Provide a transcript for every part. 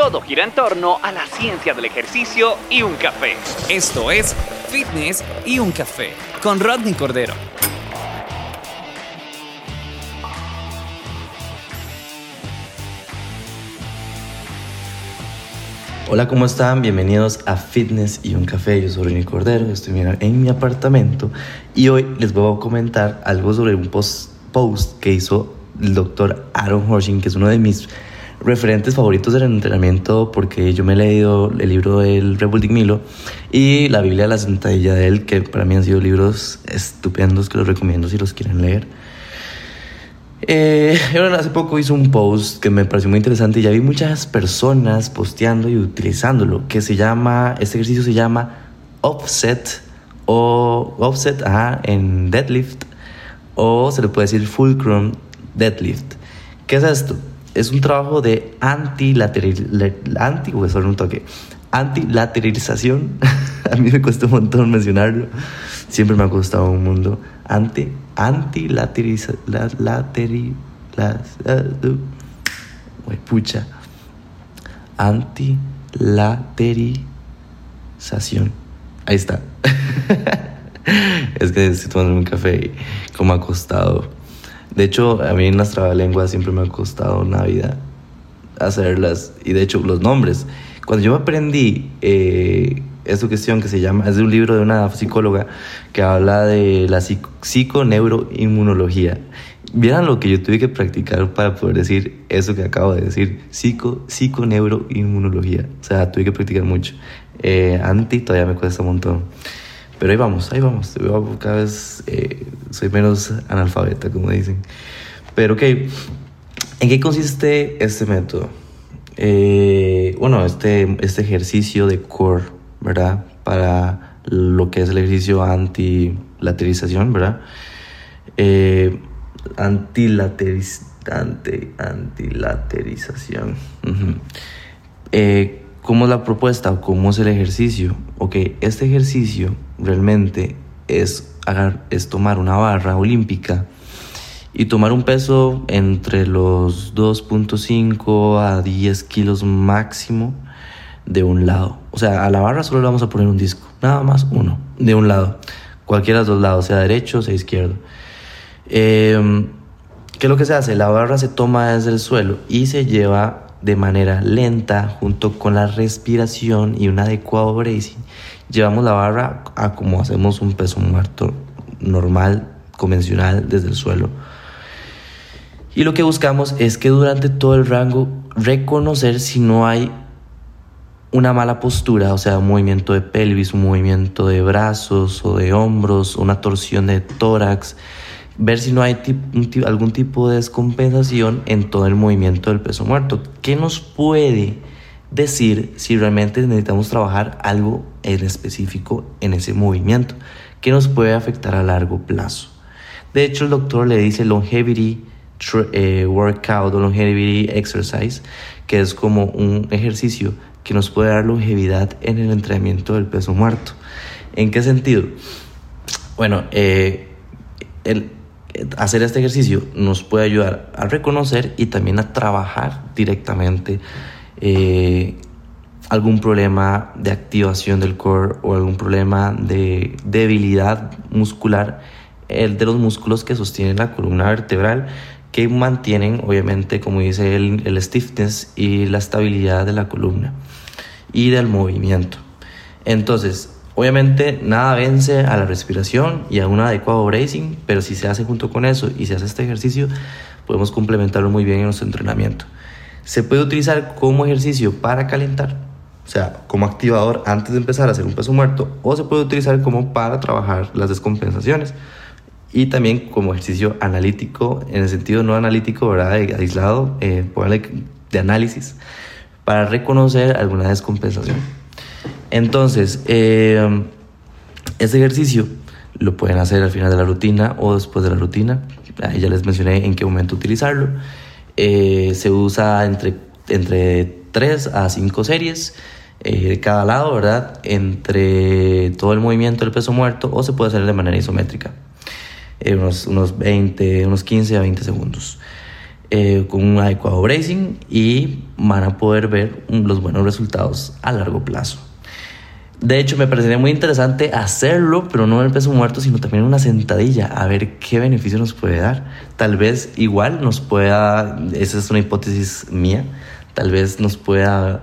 Todo gira en torno a la ciencia del ejercicio y un café. Esto es Fitness y un café con Rodney Cordero. Hola, ¿cómo están? Bienvenidos a Fitness y un café. Yo soy Rodney Cordero, estoy en mi apartamento y hoy les voy a comentar algo sobre un post, post que hizo el doctor Aaron Horshing, que es uno de mis referentes favoritos del entrenamiento porque yo me he leído el libro del Rebuilding Milo y la Biblia de la sentadilla de él, que para mí han sido libros estupendos que los recomiendo si los quieren leer. Eh, hace poco hizo un post que me pareció muy interesante y ya vi muchas personas posteando y utilizándolo, que se llama, este ejercicio se llama offset o offset en deadlift o se le puede decir fulcrum deadlift. ¿Qué es esto? Es un trabajo de anti, un toque, antilateralización. a mí me cuesta un montón mencionarlo. Siempre me ha costado un mundo. Anti, antilateralización. pucha. Antilaterización. Ahí está. es que estoy tomando un café y como ha costado de hecho, a mí en las trabalenguas siempre me ha costado una vida hacerlas. Y de hecho, los nombres. Cuando yo aprendí eh, esta cuestión que se llama, es de un libro de una psicóloga que habla de la psiconeuroinmunología. Vieran lo que yo tuve que practicar para poder decir eso que acabo de decir, psico, psiconeuroinmunología. O sea, tuve que practicar mucho. Eh, anti todavía me cuesta un montón. Pero ahí vamos, ahí vamos. Cada vez eh, soy menos analfabeta, como dicen. Pero ok, ¿en qué consiste este método? Eh, bueno, este, este ejercicio de core, ¿verdad? Para lo que es el ejercicio antilaterización, ¿verdad? Eh, antilateriz, antilaterización. eh, ¿Cómo es la propuesta? ¿Cómo es el ejercicio? Ok, este ejercicio realmente es, es tomar una barra olímpica y tomar un peso entre los 2.5 a 10 kilos máximo de un lado. O sea, a la barra solo le vamos a poner un disco, nada más uno, de un lado. Cualquiera de los dos lados, sea derecho o sea izquierdo. Em, ¿Qué es lo que se hace? La barra se toma desde el suelo y se lleva de manera lenta junto con la respiración y un adecuado bracing, llevamos la barra a como hacemos un peso muerto normal, convencional desde el suelo. Y lo que buscamos es que durante todo el rango reconocer si no hay una mala postura, o sea, un movimiento de pelvis, un movimiento de brazos o de hombros, una torsión de tórax, ver si no hay algún tipo de descompensación en todo el movimiento del peso muerto. ¿Qué nos puede decir si realmente necesitamos trabajar algo en específico en ese movimiento? ¿Qué nos puede afectar a largo plazo? De hecho, el doctor le dice longevity eh, workout o longevity exercise, que es como un ejercicio que nos puede dar longevidad en el entrenamiento del peso muerto. ¿En qué sentido? Bueno, eh, el, hacer este ejercicio nos puede ayudar a reconocer y también a trabajar directamente eh, algún problema de activación del core o algún problema de debilidad muscular, el de los músculos que sostienen la columna vertebral, que mantienen, obviamente, como dice el, el stiffness y la estabilidad de la columna y del movimiento. Entonces, Obviamente nada vence a la respiración y a un adecuado bracing, pero si se hace junto con eso y se hace este ejercicio, podemos complementarlo muy bien en nuestro entrenamiento. Se puede utilizar como ejercicio para calentar, o sea, como activador antes de empezar a hacer un peso muerto, o se puede utilizar como para trabajar las descompensaciones y también como ejercicio analítico, en el sentido no analítico, ¿verdad? De aislado, eh, de análisis, para reconocer alguna descompensación. Entonces, eh, este ejercicio lo pueden hacer al final de la rutina o después de la rutina. Ahí ya les mencioné en qué momento utilizarlo. Eh, se usa entre, entre 3 a 5 series de eh, cada lado, ¿verdad? Entre todo el movimiento del peso muerto o se puede hacer de manera isométrica. Eh, unos, unos 20, unos 15 a 20 segundos. con un adecuado bracing y van a poder ver los buenos resultados a largo plazo. De hecho, me parecería muy interesante hacerlo, pero no en el peso muerto, sino también en una sentadilla, a ver qué beneficio nos puede dar. Tal vez igual nos pueda, esa es una hipótesis mía, tal vez nos pueda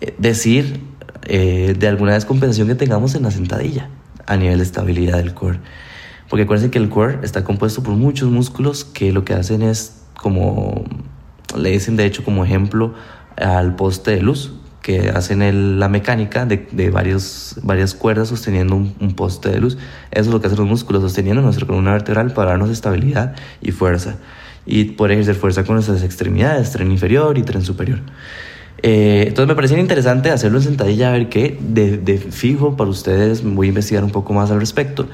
eh, decir eh, de alguna descompensación que tengamos en la sentadilla a nivel de estabilidad del core. Porque acuérdense que el core está compuesto por muchos músculos que lo que hacen es como, le dicen de hecho como ejemplo al poste de luz que hacen la mecánica de, de varios, varias cuerdas sosteniendo un, poste de luz. Eso es lo que hacen los músculos, sosteniendo nuestra columna vertebral para darnos estabilidad y fuerza. Y poder ejercer fuerza con nuestras extremidades, tren inferior y tren superior. Eh, entonces me parecía interesante hacerlo en sentadilla, a ver qué, de, de, fijo para ustedes, voy a investigar un poco más al respecto.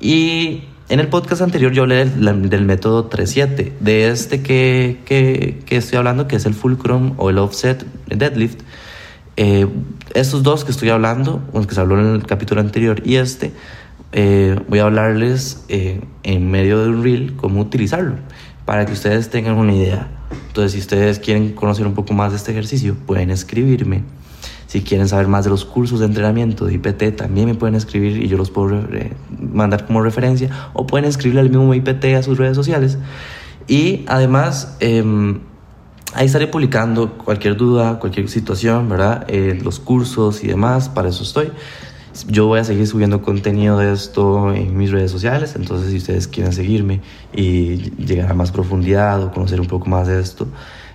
Y en el podcast anterior yo hablé del, del método 3-7, de este que, que, que, estoy hablando, que es el fulcrum o el offset deadlift. Eh, estos dos que estoy hablando, los que se habló en el capítulo anterior y este, eh, voy a hablarles eh, en medio de un reel cómo utilizarlo para que ustedes tengan una idea. Entonces, si ustedes quieren conocer un poco más de este ejercicio, pueden escribirme. Si quieren saber más de los cursos de entrenamiento de IPT, también me pueden escribir y yo los puedo mandar como referencia. O pueden escribirle al mismo IPT a sus redes sociales. Y además, em, Ahí estaré publicando cualquier duda, cualquier situación, ¿verdad? Eh, los cursos y demás, para eso estoy. Yo voy a seguir subiendo contenido de esto en mis redes sociales, entonces si ustedes quieren seguirme y llegar a más profundidad o conocer un poco más de esto,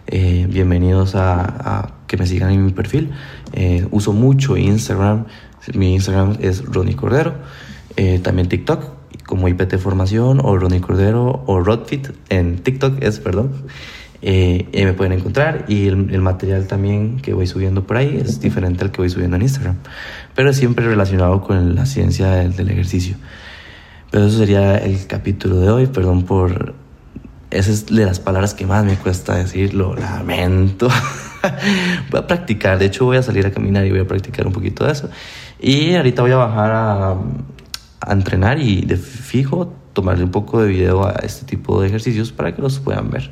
eh, bienvenidos a, que me sigan en mi perfil. Eh, uso mucho Instagram, mi Instagram es Ronnie Cordero, también TikTok como IPT Formación o Ronnie Cordero o Rodfit en TikTok es, perdón. Eh, me pueden encontrar y el, material también que voy subiendo por ahí es diferente al que voy subiendo en Instagram, pero siempre relacionado con la ciencia del, ejercicio. Pero eso sería el capítulo de hoy, perdón por... Esa es de las palabras que más me cuesta decir, lo lamento. voy a practicar, de hecho voy a salir a caminar y voy a practicar un poquito de eso. Y ahorita voy a bajar a, a entrenar y de fijo tomarle un poco de video a este tipo de ejercicios para que los puedan ver.